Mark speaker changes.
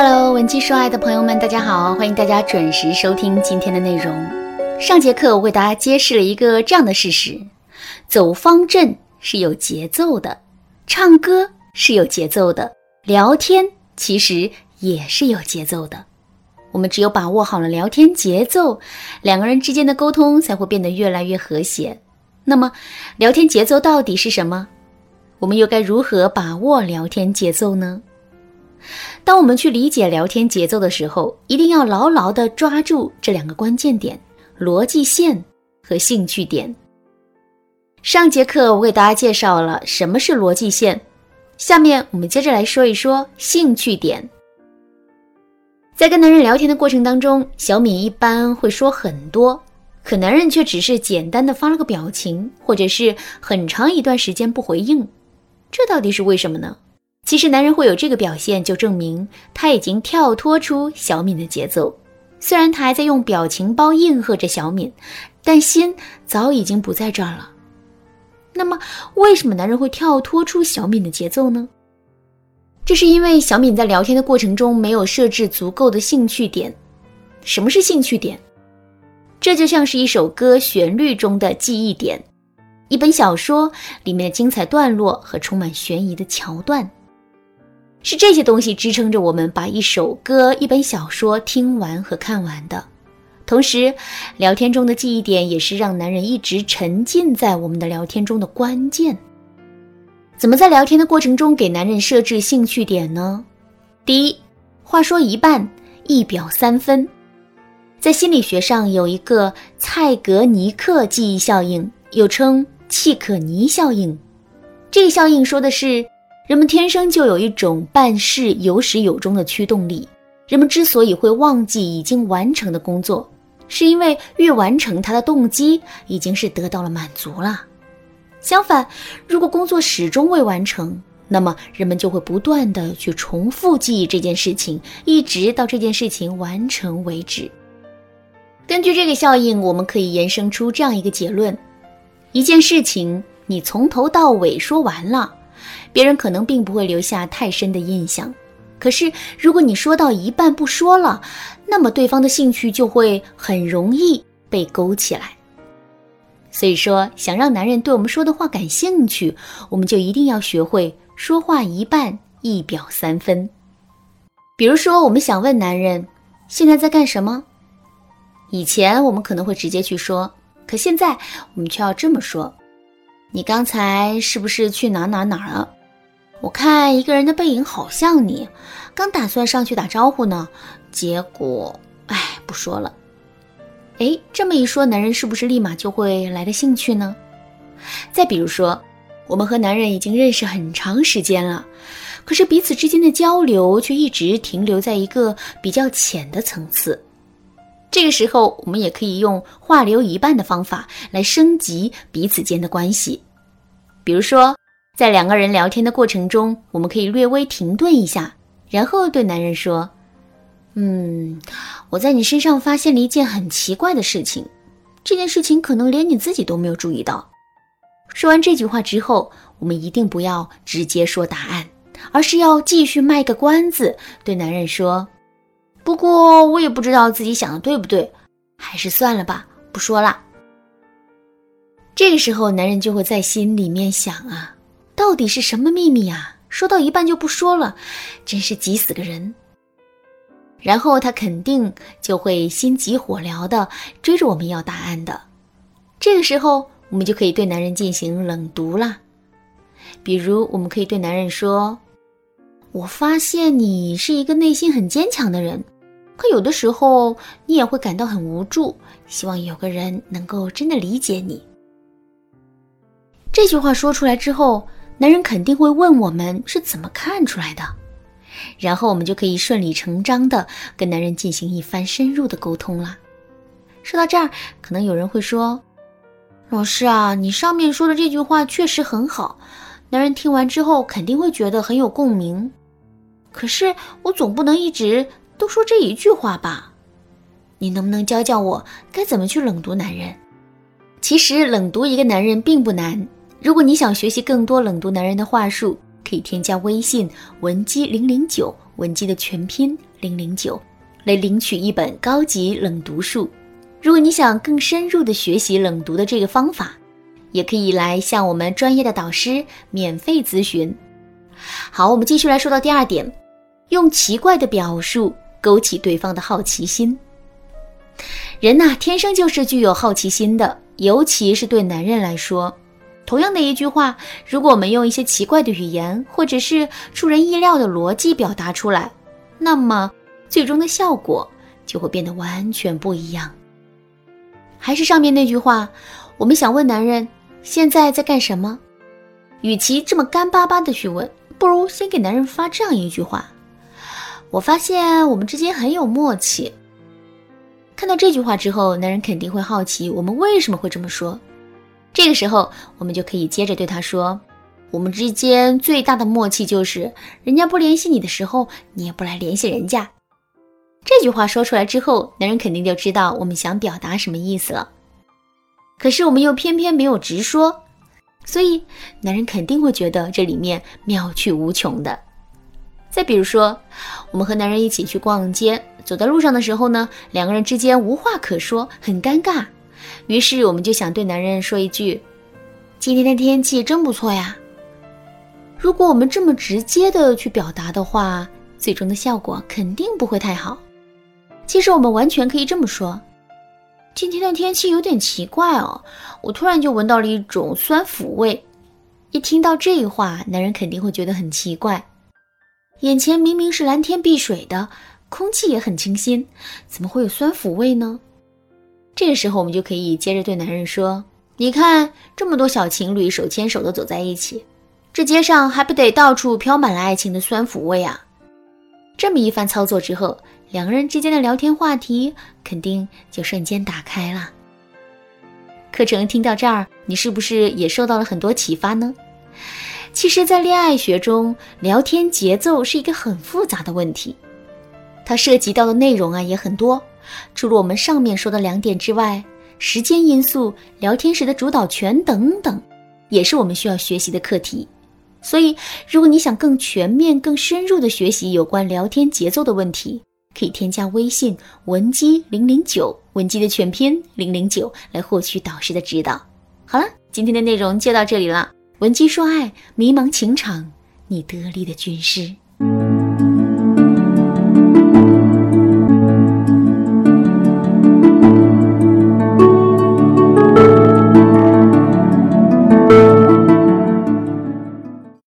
Speaker 1: Hello，文姬说爱的朋友们，大家好，欢迎大家准时收听今天的内容。上节课我为大家揭示了一个这样的事实：走方阵是有节奏的，唱歌是有节奏的，聊天其实也是有节奏的。我们只有把握好了聊天节奏，两个人之间的沟通才会变得越来越和谐。那么，聊天节奏到底是什么？我们又该如何把握聊天节奏呢？当我们去理解聊天节奏的时候，一定要牢牢地抓住这两个关键点：逻辑线和兴趣点。上节课我给大家介绍了什么是逻辑线，下面我们接着来说一说兴趣点。在跟男人聊天的过程当中，小敏一般会说很多，可男人却只是简单的发了个表情，或者是很长一段时间不回应，这到底是为什么呢？其实，男人会有这个表现，就证明他已经跳脱出小敏的节奏。虽然他还在用表情包应和着小敏，但心早已经不在这儿了。那么，为什么男人会跳脱出小敏的节奏呢？这是因为小敏在聊天的过程中没有设置足够的兴趣点。什么是兴趣点？这就像是一首歌旋律中的记忆点，一本小说里面的精彩段落和充满悬疑的桥段。是这些东西支撑着我们把一首歌、一本小说听完和看完的。同时，聊天中的记忆点也是让男人一直沉浸在我们的聊天中的关键。怎么在聊天的过程中给男人设置兴趣点呢？第一，话说一半，一表三分。在心理学上有一个蔡格尼克记忆效应，又称契可尼效应。这个效应说的是。人们天生就有一种办事有始有终的驱动力。人们之所以会忘记已经完成的工作，是因为越完成它的动机已经是得到了满足了。相反，如果工作始终未完成，那么人们就会不断的去重复记忆这件事情，一直到这件事情完成为止。根据这个效应，我们可以延伸出这样一个结论：一件事情你从头到尾说完了。别人可能并不会留下太深的印象，可是如果你说到一半不说了，那么对方的兴趣就会很容易被勾起来。所以说，想让男人对我们说的话感兴趣，我们就一定要学会说话一半一表三分。比如说，我们想问男人现在在干什么，以前我们可能会直接去说，可现在我们却要这么说：你刚才是不是去哪哪哪了？我看一个人的背影好像你，刚打算上去打招呼呢，结果，哎，不说了。哎，这么一说，男人是不是立马就会来的兴趣呢？再比如说，我们和男人已经认识很长时间了，可是彼此之间的交流却一直停留在一个比较浅的层次。这个时候，我们也可以用话留一半的方法来升级彼此间的关系，比如说。在两个人聊天的过程中，我们可以略微停顿一下，然后对男人说：“嗯，我在你身上发现了一件很奇怪的事情，这件事情可能连你自己都没有注意到。”说完这句话之后，我们一定不要直接说答案，而是要继续卖个关子，对男人说：“不过我也不知道自己想的对不对，还是算了吧，不说了。”这个时候，男人就会在心里面想啊。到底是什么秘密啊？说到一半就不说了，真是急死个人。然后他肯定就会心急火燎的追着我们要答案的。这个时候，我们就可以对男人进行冷读啦。比如，我们可以对男人说：“我发现你是一个内心很坚强的人，可有的时候你也会感到很无助，希望有个人能够真的理解你。”这句话说出来之后。男人肯定会问我们是怎么看出来的，然后我们就可以顺理成章的跟男人进行一番深入的沟通了。说到这儿，可能有人会说：“老师啊，你上面说的这句话确实很好，男人听完之后肯定会觉得很有共鸣。可是我总不能一直都说这一句话吧？你能不能教教我该怎么去冷读男人？其实冷读一个男人并不难。”如果你想学习更多冷读男人的话术，可以添加微信文姬零零九，文姬的全拼零零九，来领取一本高级冷读术。如果你想更深入的学习冷读的这个方法，也可以来向我们专业的导师免费咨询。好，我们继续来说到第二点，用奇怪的表述勾起对方的好奇心。人呐，天生就是具有好奇心的，尤其是对男人来说。同样的一句话，如果我们用一些奇怪的语言，或者是出人意料的逻辑表达出来，那么最终的效果就会变得完全不一样。还是上面那句话，我们想问男人现在在干什么，与其这么干巴巴的去问，不如先给男人发这样一句话：我发现我们之间很有默契。看到这句话之后，男人肯定会好奇我们为什么会这么说。这个时候，我们就可以接着对他说：“我们之间最大的默契就是，人家不联系你的时候，你也不来联系人家。”这句话说出来之后，男人肯定就知道我们想表达什么意思了。可是我们又偏偏没有直说，所以男人肯定会觉得这里面妙趣无穷的。再比如说，我们和男人一起去逛街，走在路上的时候呢，两个人之间无话可说，很尴尬。于是我们就想对男人说一句：“今天的天气真不错呀。”如果我们这么直接的去表达的话，最终的效果肯定不会太好。其实我们完全可以这么说：“今天的天气有点奇怪哦，我突然就闻到了一种酸腐味。”一听到这话，男人肯定会觉得很奇怪。眼前明明是蓝天碧水的，空气也很清新，怎么会有酸腐味呢？这个时候，我们就可以接着对男人说：“你看，这么多小情侣手牵手的走在一起，这街上还不得到处飘满了爱情的酸腐味啊！”这么一番操作之后，两个人之间的聊天话题肯定就瞬间打开了。课程听到这儿，你是不是也受到了很多启发呢？其实，在恋爱学中，聊天节奏是一个很复杂的问题，它涉及到的内容啊也很多。除了我们上面说的两点之外，时间因素、聊天时的主导权等等，也是我们需要学习的课题。所以，如果你想更全面、更深入的学习有关聊天节奏的问题，可以添加微信文姬零零九，文姬的全拼零零九，来获取导师的指导。好了，今天的内容就到这里了。文姬说爱，迷茫情场，你得力的军师。